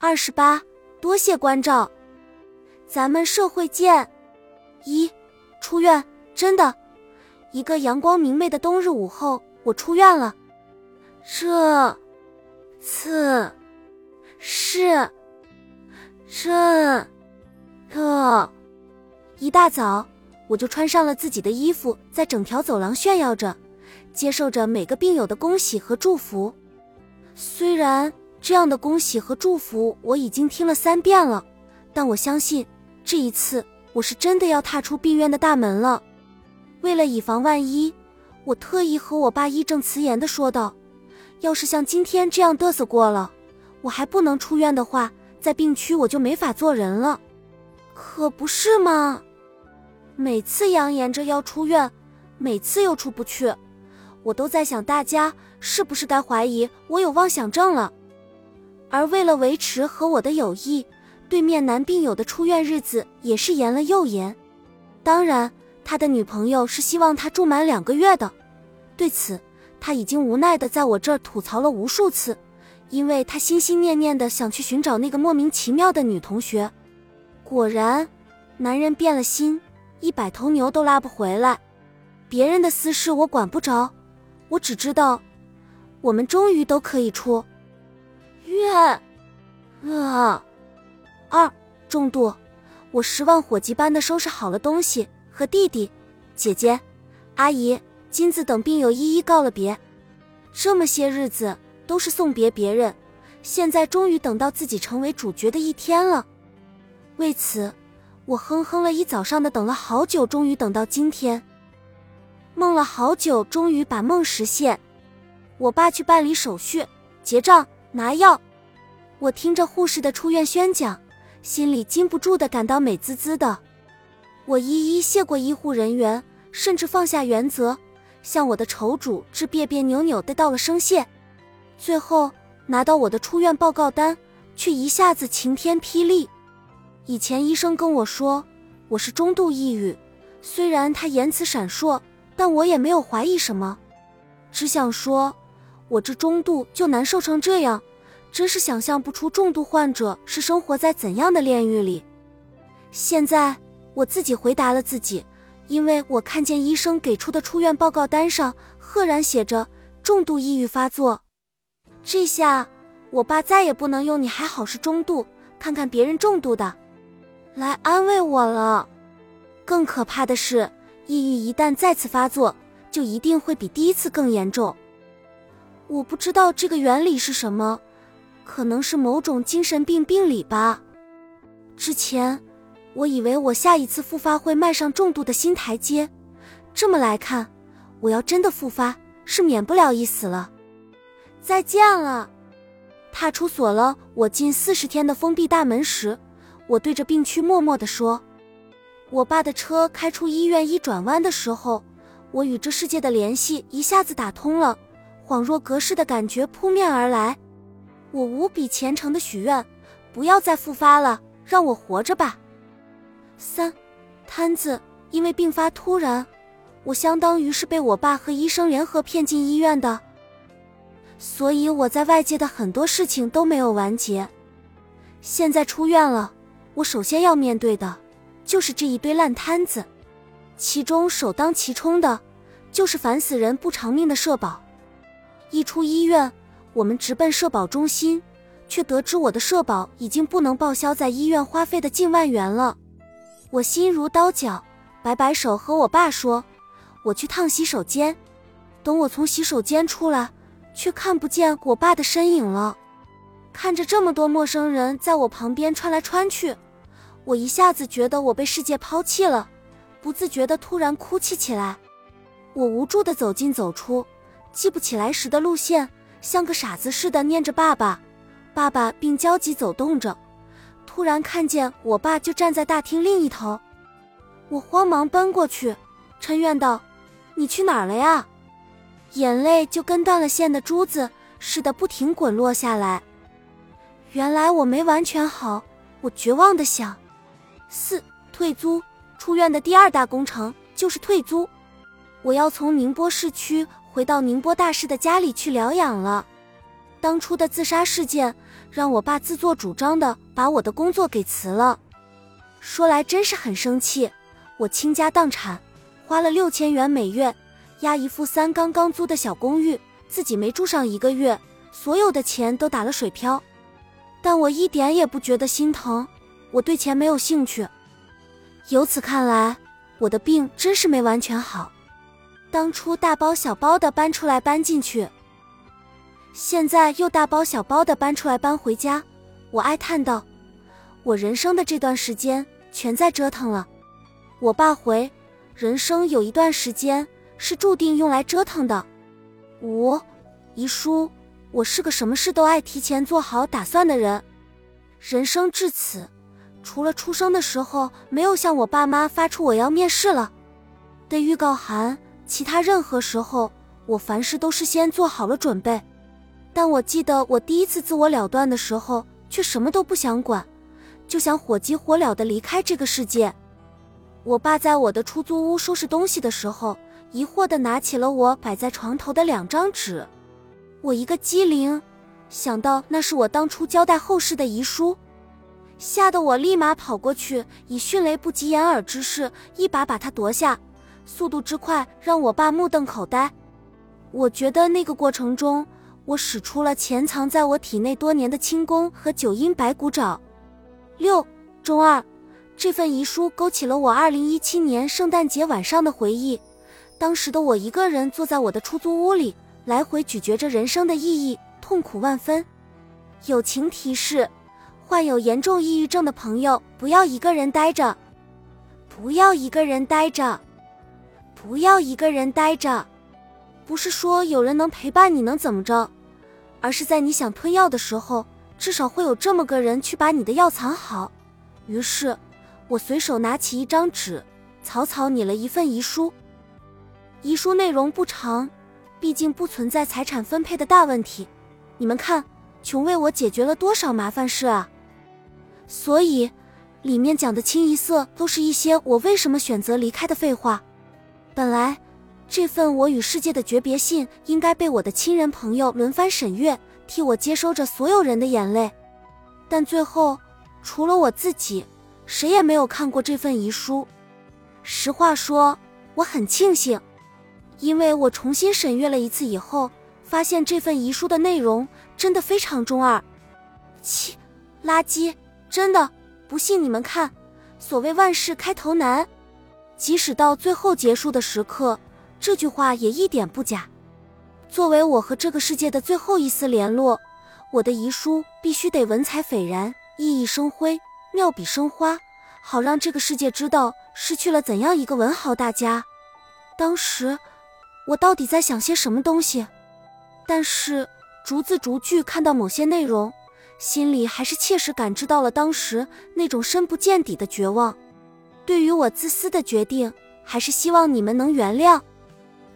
二十八，多谢关照，咱们社会见。一，出院，真的，一个阳光明媚的冬日午后，我出院了。这次是这个一大早，我就穿上了自己的衣服，在整条走廊炫耀着，接受着每个病友的恭喜和祝福。虽然。这样的恭喜和祝福我已经听了三遍了，但我相信这一次我是真的要踏出病院的大门了。为了以防万一，我特意和我爸义正辞严的说道：“要是像今天这样嘚瑟过了，我还不能出院的话，在病区我就没法做人了。”可不是吗？每次扬言着要出院，每次又出不去，我都在想，大家是不是该怀疑我有妄想症了？而为了维持和我的友谊，对面男病友的出院日子也是严了又严。当然，他的女朋友是希望他住满两个月的。对此，他已经无奈的在我这儿吐槽了无数次，因为他心心念念的想去寻找那个莫名其妙的女同学。果然，男人变了心，一百头牛都拉不回来。别人的私事我管不着，我只知道，我们终于都可以出。月，啊，二重度，我十万火急般的收拾好了东西，和弟弟、姐姐、阿姨、金子等病友一一告了别。这么些日子都是送别别人，现在终于等到自己成为主角的一天了。为此，我哼哼了一早上的，等了好久，终于等到今天。梦了好久，终于把梦实现。我爸去办理手续，结账。拿药，我听着护士的出院宣讲，心里禁不住的感到美滋滋的。我一一谢过医护人员，甚至放下原则，向我的仇主致别别扭扭的道了声谢。最后拿到我的出院报告单，却一下子晴天霹雳。以前医生跟我说我是中度抑郁，虽然他言辞闪烁，但我也没有怀疑什么，只想说。我这中度就难受成这样，真是想象不出重度患者是生活在怎样的炼狱里。现在我自己回答了自己，因为我看见医生给出的出院报告单上赫然写着重度抑郁发作。这下我爸再也不能用“你还好是中度，看看别人重度的”来安慰我了。更可怕的是，抑郁一旦再次发作，就一定会比第一次更严重。我不知道这个原理是什么，可能是某种精神病病理吧。之前我以为我下一次复发会迈上重度的新台阶，这么来看，我要真的复发是免不了一死了。再见了。踏出锁了我近四十天的封闭大门时，我对着病区默默地说：“我爸的车开出医院一转弯的时候，我与这世界的联系一下子打通了。”恍若隔世的感觉扑面而来，我无比虔诚的许愿，不要再复发了，让我活着吧。三，摊子因为病发突然，我相当于是被我爸和医生联合骗进医院的，所以我在外界的很多事情都没有完结。现在出院了，我首先要面对的，就是这一堆烂摊子，其中首当其冲的，就是烦死人不偿命的社保。一出医院，我们直奔社保中心，却得知我的社保已经不能报销在医院花费的近万元了。我心如刀绞，摆摆手和我爸说：“我去趟洗手间。”等我从洗手间出来，却看不见我爸的身影了。看着这么多陌生人在我旁边穿来穿去，我一下子觉得我被世界抛弃了，不自觉的突然哭泣起来。我无助的走进走出。记不起来时的路线，像个傻子似的念着“爸爸，爸爸”，并焦急走动着。突然看见我爸就站在大厅另一头，我慌忙奔过去，嗔怨道：“你去哪儿了呀？”眼泪就跟断了线的珠子似的不停滚落下来。原来我没完全好，我绝望的想：四退租，出院的第二大工程就是退租，我要从宁波市区。回到宁波大师的家里去疗养了。当初的自杀事件让我爸自作主张的把我的工作给辞了。说来真是很生气，我倾家荡产，花了六千元每月押一付三刚刚租的小公寓，自己没住上一个月，所有的钱都打了水漂。但我一点也不觉得心疼，我对钱没有兴趣。由此看来，我的病真是没完全好。当初大包小包的搬出来搬进去，现在又大包小包的搬出来搬回家，我哀叹道：“我人生的这段时间全在折腾了。”我爸回：“人生有一段时间是注定用来折腾的。”五遗书。我是个什么事都爱提前做好打算的人，人生至此，除了出生的时候没有向我爸妈发出我要面试了的预告函，其他任何时候我凡事都是先做好了准备。但我记得我第一次自我了断的时候，却什么都不想管，就想火急火燎的离开这个世界。我爸在我的出租屋收拾东西的时候，疑惑的拿起了我摆在床头的两张纸。我一个机灵，想到那是我当初交代后事的遗书，吓得我立马跑过去，以迅雷不及掩耳之势一把把它夺下，速度之快让我爸目瞪口呆。我觉得那个过程中，我使出了潜藏在我体内多年的轻功和九阴白骨爪。六中二，这份遗书勾起了我二零一七年圣诞节晚上的回忆，当时的我一个人坐在我的出租屋里。来回咀嚼着人生的意义，痛苦万分。友情提示：患有严重抑郁症的朋友，不要一个人待着，不要一个人待着，不要一个人待着。不是说有人能陪伴你能怎么着，而是在你想吞药的时候，至少会有这么个人去把你的药藏好。于是，我随手拿起一张纸，草草拟了一份遗书。遗书内容不长。毕竟不存在财产分配的大问题，你们看，穷为我解决了多少麻烦事啊！所以，里面讲的清一色都是一些我为什么选择离开的废话。本来，这份我与世界的诀别信应该被我的亲人朋友轮番审阅，替我接收着所有人的眼泪，但最后，除了我自己，谁也没有看过这份遗书。实话说，我很庆幸。因为我重新审阅了一次以后，发现这份遗书的内容真的非常中二，切，垃圾！真的，不信你们看，所谓万事开头难，即使到最后结束的时刻，这句话也一点不假。作为我和这个世界的最后一丝联络，我的遗书必须得文采斐然、熠熠生辉、妙笔生花，好让这个世界知道失去了怎样一个文豪大家。当时。我到底在想些什么东西？但是逐字逐句看到某些内容，心里还是切实感知到了当时那种深不见底的绝望。对于我自私的决定，还是希望你们能原谅。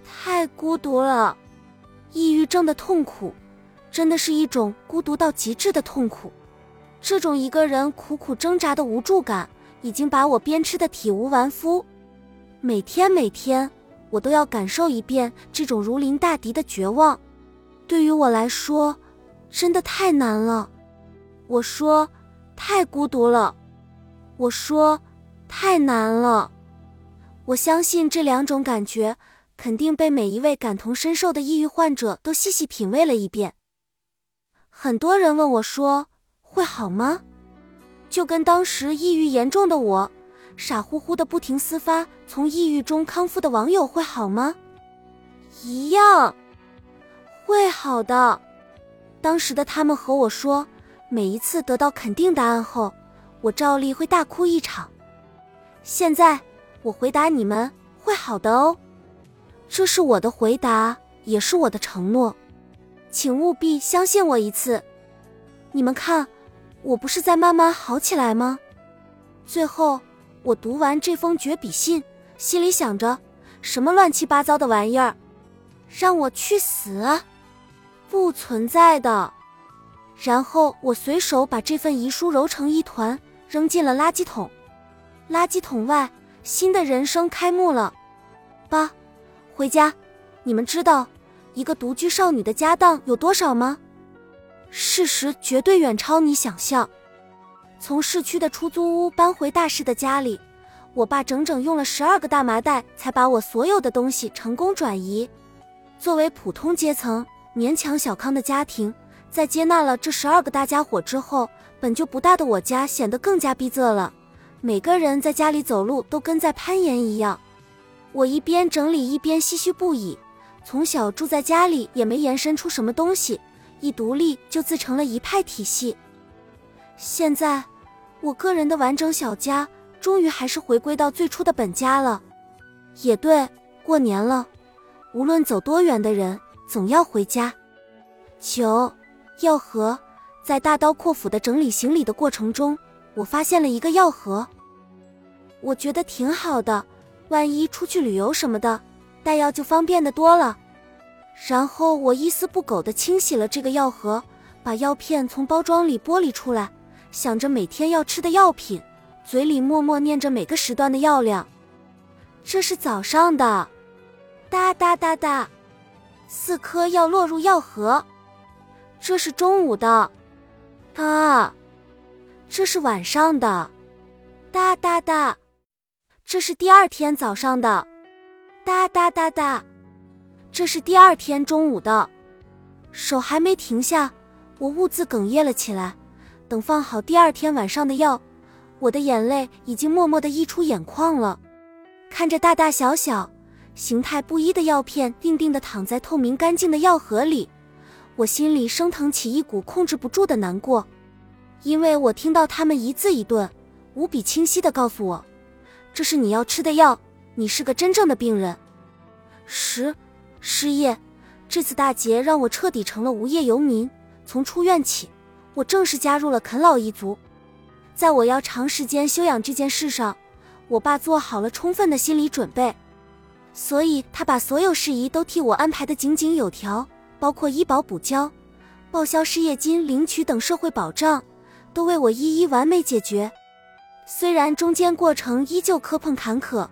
太孤独了，抑郁症的痛苦，真的是一种孤独到极致的痛苦。这种一个人苦苦挣扎的无助感，已经把我鞭笞的体无完肤。每天每天。我都要感受一遍这种如临大敌的绝望，对于我来说，真的太难了。我说，太孤独了。我说，太难了。我相信这两种感觉肯定被每一位感同身受的抑郁患者都细细品味了一遍。很多人问我说，会好吗？就跟当时抑郁严重的我。傻乎乎的不停私发，从抑郁中康复的网友会好吗？一样，会好的。当时的他们和我说，每一次得到肯定答案后，我照例会大哭一场。现在我回答你们，会好的哦。这是我的回答，也是我的承诺，请务必相信我一次。你们看，我不是在慢慢好起来吗？最后。我读完这封绝笔信，心里想着什么乱七八糟的玩意儿，让我去死，不存在的。然后我随手把这份遗书揉成一团，扔进了垃圾桶。垃圾桶外，新的人生开幕了。八，回家。你们知道一个独居少女的家当有多少吗？事实绝对远超你想象。从市区的出租屋搬回大市的家里，我爸整整用了十二个大麻袋才把我所有的东西成功转移。作为普通阶层、勉强小康的家庭，在接纳了这十二个大家伙之后，本就不大的我家显得更加逼仄了。每个人在家里走路都跟在攀岩一样。我一边整理一边唏嘘不已。从小住在家里也没延伸出什么东西，一独立就自成了一派体系。现在。我个人的完整小家，终于还是回归到最初的本家了。也对，过年了，无论走多远的人，总要回家。九药盒，在大刀阔斧的整理行李的过程中，我发现了一个药盒。我觉得挺好的，万一出去旅游什么的，带药就方便的多了。然后我一丝不苟地清洗了这个药盒，把药片从包装里剥离出来。想着每天要吃的药品，嘴里默默念着每个时段的药量。这是早上的，哒哒哒哒，四颗药落入药盒。这是中午的，啊，这是晚上的，哒哒哒，这是第二天早上的，哒哒哒哒，这是第二天中午的。手还没停下，我兀自哽咽了起来。等放好第二天晚上的药，我的眼泪已经默默地溢出眼眶了。看着大大小小、形态不一的药片定定地躺在透明干净的药盒里，我心里升腾起一股控制不住的难过，因为我听到他们一字一顿、无比清晰地告诉我：“这是你要吃的药，你是个真正的病人。”十失业，这次大劫让我彻底成了无业游民。从出院起。我正式加入了啃老一族，在我要长时间休养这件事上，我爸做好了充分的心理准备，所以他把所有事宜都替我安排的井井有条，包括医保补交、报销失业金领取等社会保障，都为我一一完美解决。虽然中间过程依旧磕碰坎坷，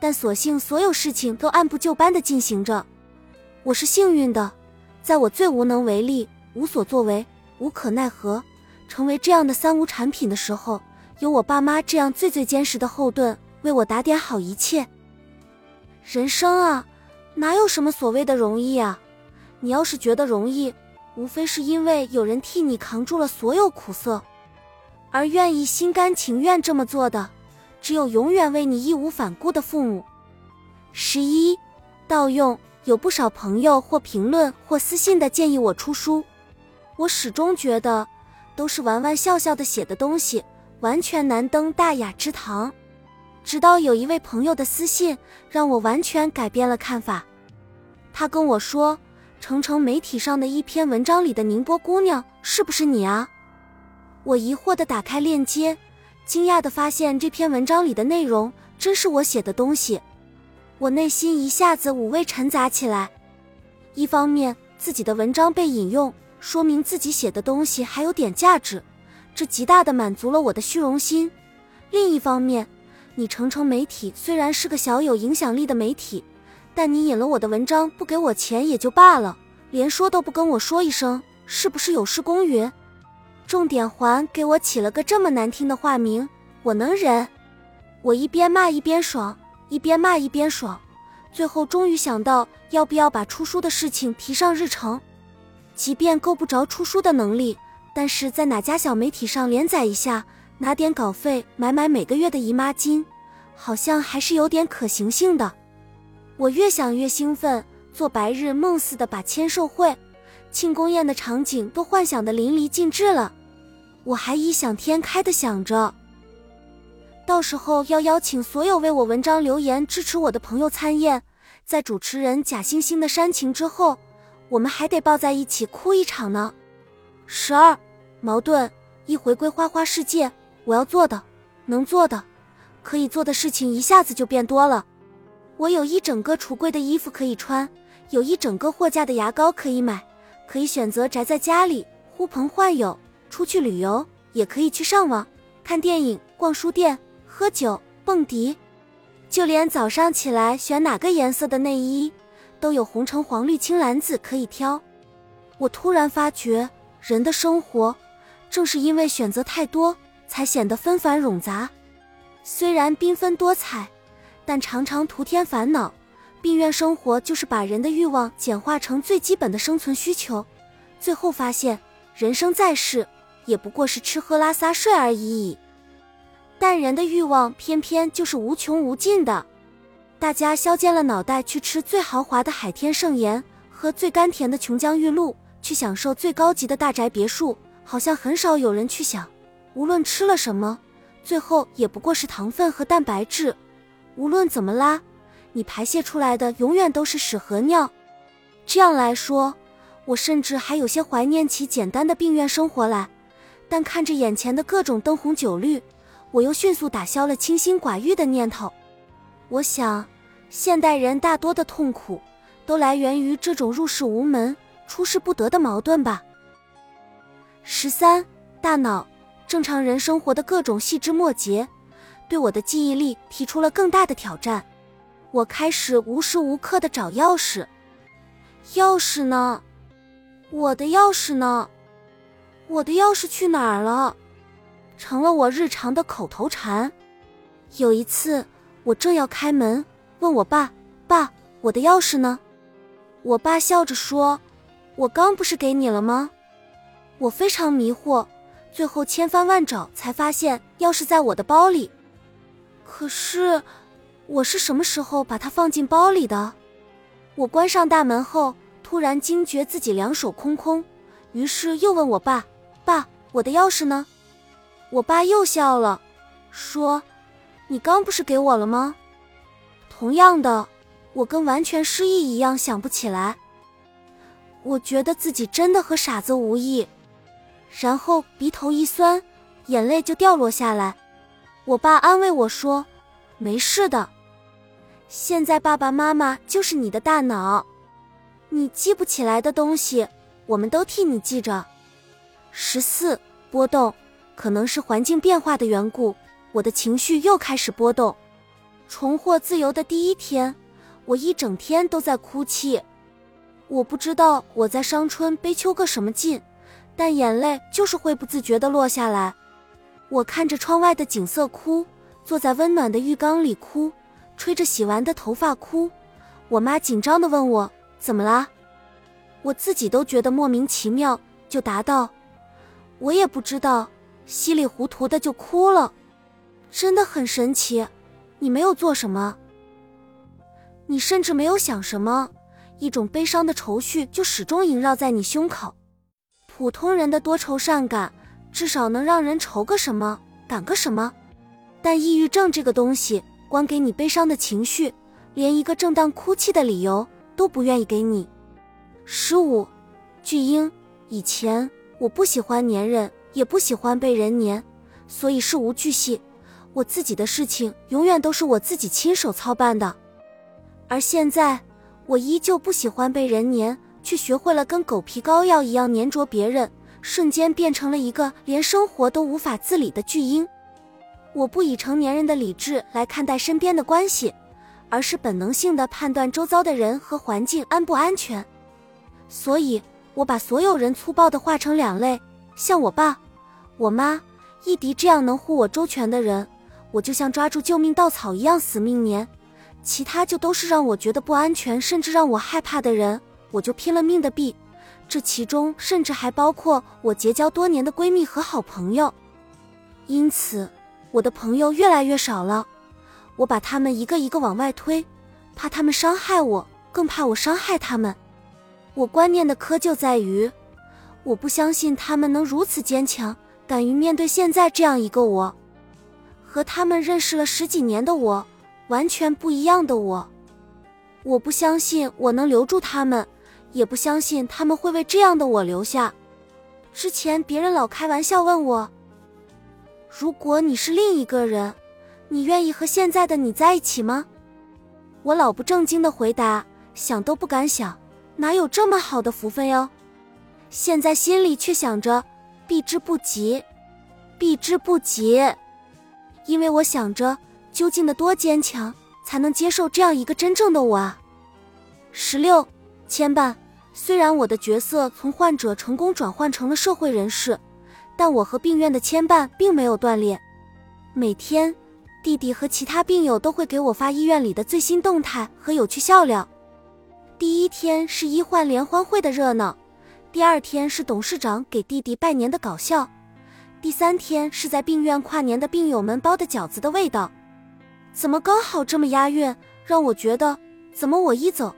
但所幸所有事情都按部就班的进行着。我是幸运的，在我最无能为力、无所作为。无可奈何，成为这样的三无产品的时候，有我爸妈这样最最坚实的后盾为我打点好一切。人生啊，哪有什么所谓的容易啊？你要是觉得容易，无非是因为有人替你扛住了所有苦涩，而愿意心甘情愿这么做的，只有永远为你义无反顾的父母。十一，盗用，有不少朋友或评论或私信的建议我出书。我始终觉得，都是玩玩笑笑的写的东西，完全难登大雅之堂。直到有一位朋友的私信，让我完全改变了看法。他跟我说：“成成媒体上的一篇文章里的宁波姑娘，是不是你啊？”我疑惑地打开链接，惊讶地发现这篇文章里的内容真是我写的东西。我内心一下子五味陈杂起来。一方面，自己的文章被引用。说明自己写的东西还有点价值，这极大的满足了我的虚荣心。另一方面，你成城媒体虽然是个小有影响力的媒体，但你引了我的文章不给我钱也就罢了，连说都不跟我说一声，是不是有失公允？重点还给我起了个这么难听的化名，我能忍？我一边骂一边爽，一边骂一边爽，最后终于想到要不要把出书的事情提上日程。即便够不着出书的能力，但是在哪家小媒体上连载一下，拿点稿费买买每个月的姨妈巾，好像还是有点可行性的。我越想越兴奋，做白日梦似的把签售会、庆功宴的场景都幻想的淋漓尽致了。我还异想天开的想着，到时候要邀请所有为我文章留言支持我的朋友参宴，在主持人假惺惺的煽情之后。我们还得抱在一起哭一场呢。十二，矛盾一回归花花世界，我要做的、能做的、可以做的事情一下子就变多了。我有一整个橱柜的衣服可以穿，有一整个货架的牙膏可以买，可以选择宅在家里呼朋唤友、出去旅游，也可以去上网、看电影、逛书店、喝酒、蹦迪，就连早上起来选哪个颜色的内衣。都有红橙黄绿青蓝紫可以挑，我突然发觉人的生活正是因为选择太多，才显得纷繁冗杂。虽然缤纷多彩，但常常徒添烦恼。病院生活就是把人的欲望简化成最基本的生存需求，最后发现人生在世也不过是吃喝拉撒睡而已。但人的欲望偏偏就是无穷无尽的。大家削尖了脑袋去吃最豪华的海天盛宴，喝最甘甜的琼浆玉露，去享受最高级的大宅别墅，好像很少有人去想，无论吃了什么，最后也不过是糖分和蛋白质。无论怎么拉。你排泄出来的永远都是屎和尿，这样来说，我甚至还有些怀念起简单的病院生活来。但看着眼前的各种灯红酒绿，我又迅速打消了清心寡欲的念头。我想，现代人大多的痛苦，都来源于这种入世无门、出世不得的矛盾吧。十三，大脑，正常人生活的各种细枝末节，对我的记忆力提出了更大的挑战。我开始无时无刻的找钥匙，钥匙呢？我的钥匙呢？我的钥匙去哪儿了？成了我日常的口头禅。有一次，我正要开门，问我爸：“爸，我的钥匙呢？”我爸笑着说：“我刚不是给你了吗？”我非常迷惑，最后千翻万找才发现钥匙在我的包里。可是。我是什么时候把它放进包里的？我关上大门后，突然惊觉自己两手空空，于是又问我爸：“爸，我的钥匙呢？”我爸又笑了，说：“你刚不是给我了吗？”同样的，我跟完全失忆一样想不起来。我觉得自己真的和傻子无异，然后鼻头一酸，眼泪就掉落下来。我爸安慰我说。没事的，现在爸爸妈妈就是你的大脑，你记不起来的东西，我们都替你记着。十四波动，可能是环境变化的缘故，我的情绪又开始波动。重获自由的第一天，我一整天都在哭泣。我不知道我在伤春悲秋个什么劲，但眼泪就是会不自觉的落下来。我看着窗外的景色哭。坐在温暖的浴缸里哭，吹着洗完的头发哭。我妈紧张地问我怎么啦，我自己都觉得莫名其妙，就答道：“我也不知道。”稀里糊涂的就哭了，真的很神奇。你没有做什么，你甚至没有想什么，一种悲伤的愁绪就始终萦绕在你胸口。普通人的多愁善感，至少能让人愁个什么，感个什么。但抑郁症这个东西，光给你悲伤的情绪，连一个正当哭泣的理由都不愿意给你。十五，巨婴，以前我不喜欢粘人，也不喜欢被人粘，所以事无巨细，我自己的事情永远都是我自己亲手操办的。而现在，我依旧不喜欢被人粘，却学会了跟狗皮膏药一样粘着别人，瞬间变成了一个连生活都无法自理的巨婴。我不以成年人的理智来看待身边的关系，而是本能性的判断周遭的人和环境安不安全。所以，我把所有人粗暴的划成两类：像我爸、我妈、一迪这样能护我周全的人，我就像抓住救命稻草一样死命粘；其他就都是让我觉得不安全，甚至让我害怕的人，我就拼了命的避。这其中甚至还包括我结交多年的闺蜜和好朋友。因此。我的朋友越来越少了，我把他们一个一个往外推，怕他们伤害我，更怕我伤害他们。我观念的窠臼在于，我不相信他们能如此坚强，敢于面对现在这样一个我，和他们认识了十几年的我完全不一样的我。我不相信我能留住他们，也不相信他们会为这样的我留下。之前别人老开玩笑问我。如果你是另一个人，你愿意和现在的你在一起吗？我老不正经的回答，想都不敢想，哪有这么好的福分哟？现在心里却想着避之不及，避之不及，因为我想着究竟的多坚强，才能接受这样一个真正的我啊！十六，牵绊，虽然我的角色从患者成功转换成了社会人士，但我和病院的牵绊并没有断裂。每天，弟弟和其他病友都会给我发医院里的最新动态和有趣笑料。第一天是医患联欢会的热闹，第二天是董事长给弟弟拜年的搞笑，第三天是在病院跨年的病友们包的饺子的味道。怎么刚好这么押韵，让我觉得怎么我一走，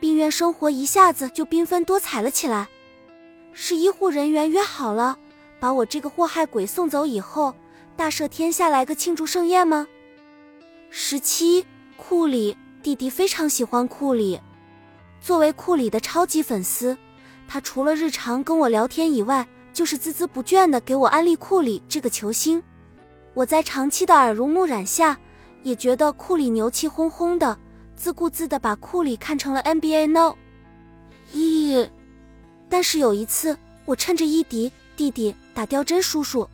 病院生活一下子就缤纷多彩了起来。是医护人员约好了，把我这个祸害鬼送走以后。大赦天下来个庆祝盛宴吗？十七，库里弟弟非常喜欢库里，作为库里的超级粉丝，他除了日常跟我聊天以外，就是孜孜不倦的给我安利库里这个球星。我在长期的耳濡目染下，也觉得库里牛气哄哄的，自顾自的把库里看成了 NBA No。咦，但是有一次，我趁着伊迪弟弟打吊针叔叔。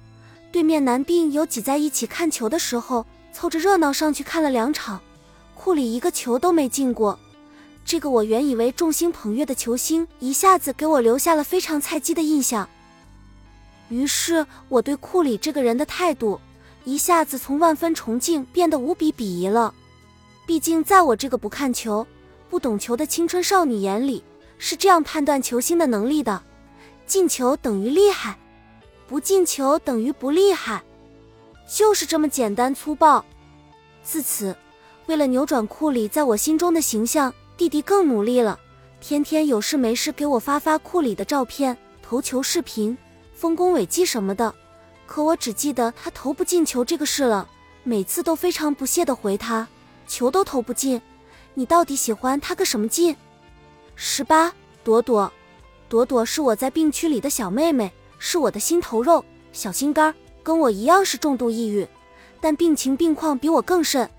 对面男病友挤在一起看球的时候，凑着热闹上去看了两场，库里一个球都没进过。这个我原以为众星捧月的球星，一下子给我留下了非常菜鸡的印象。于是我对库里这个人的态度，一下子从万分崇敬变得无比鄙夷了。毕竟在我这个不看球、不懂球的青春少女眼里，是这样判断球星的能力的：进球等于厉害。不进球等于不厉害，就是这么简单粗暴。自此，为了扭转库里在我心中的形象，弟弟更努力了，天天有事没事给我发发库里的照片、投球视频、丰功伟绩什么的。可我只记得他投不进球这个事了，每次都非常不屑的回他：“球都投不进，你到底喜欢他个什么劲？”十八，朵朵，朵朵是我在病区里的小妹妹。是我的心头肉、小心肝，跟我一样是重度抑郁，但病情病况比我更甚。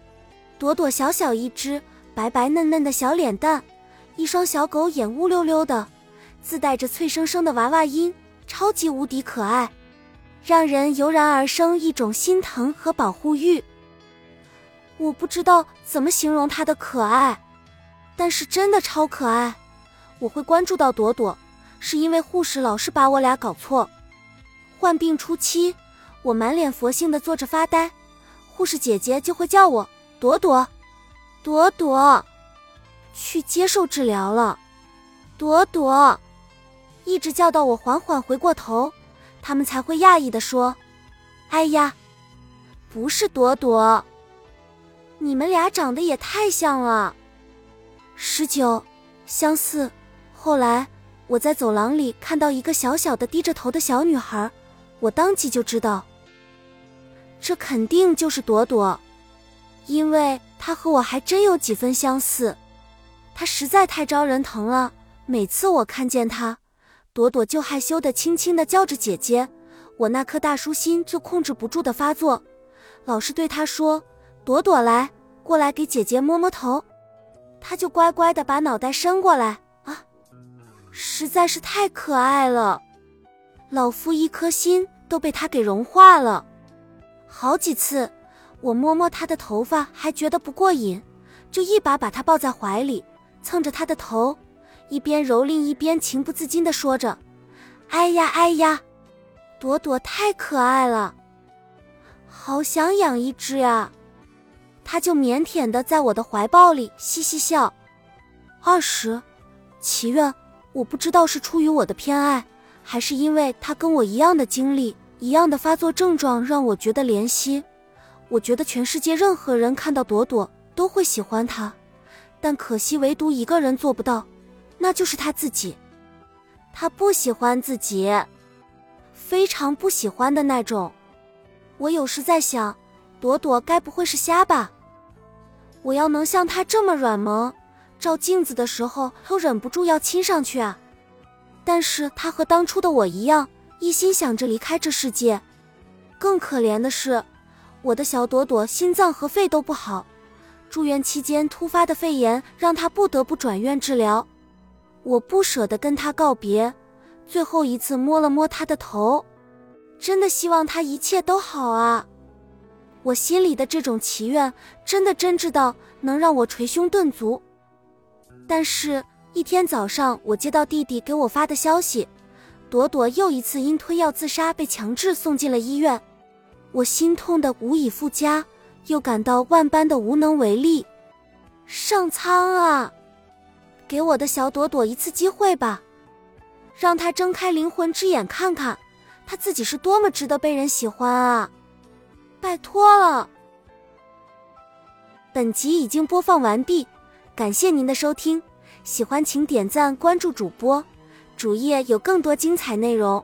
朵朵小小一只，白白嫩嫩的小脸蛋，一双小狗眼乌溜溜的，自带着脆生生的娃娃音，超级无敌可爱，让人油然而生一种心疼和保护欲。我不知道怎么形容它的可爱，但是真的超可爱。我会关注到朵朵。是因为护士老是把我俩搞错。患病初期，我满脸佛性的坐着发呆，护士姐姐就会叫我朵朵，朵朵，去接受治疗了，朵朵，一直叫到我缓缓回过头，他们才会讶异的说：“哎呀，不是朵朵，你们俩长得也太像了。”十九，相似。后来。我在走廊里看到一个小小的低着头的小女孩，我当即就知道，这肯定就是朵朵，因为她和我还真有几分相似。她实在太招人疼了，每次我看见她，朵朵就害羞的轻轻的叫着姐姐，我那颗大叔心就控制不住的发作，老是对她说：“朵朵来，过来给姐姐摸摸头。”她就乖乖的把脑袋伸过来啊。实在是太可爱了，老夫一颗心都被他给融化了。好几次，我摸摸他的头发还觉得不过瘾，就一把把他抱在怀里，蹭着他的头，一边蹂躏一边情不自禁地说着：“哎呀哎呀，朵朵太可爱了，好想养一只呀！”他就腼腆地在我的怀抱里嘻嘻笑。二十，祈愿。我不知道是出于我的偏爱，还是因为他跟我一样的经历、一样的发作症状，让我觉得怜惜。我觉得全世界任何人看到朵朵都会喜欢她，但可惜唯独一个人做不到，那就是她自己。她不喜欢自己，非常不喜欢的那种。我有时在想，朵朵该不会是瞎吧？我要能像她这么软萌。照镜子的时候都忍不住要亲上去啊！但是她和当初的我一样，一心想着离开这世界。更可怜的是，我的小朵朵心脏和肺都不好，住院期间突发的肺炎让他不得不转院治疗。我不舍得跟他告别，最后一次摸了摸他的头，真的希望他一切都好啊！我心里的这种祈愿，真的真挚到能让我捶胸顿足。但是一天早上，我接到弟弟给我发的消息，朵朵又一次因吞药自杀被强制送进了医院。我心痛的无以复加，又感到万般的无能为力。上苍啊，给我的小朵朵一次机会吧，让她睁开灵魂之眼，看看她自己是多么值得被人喜欢啊！拜托了。本集已经播放完毕，感谢您的收听。喜欢请点赞关注主播，主页有更多精彩内容。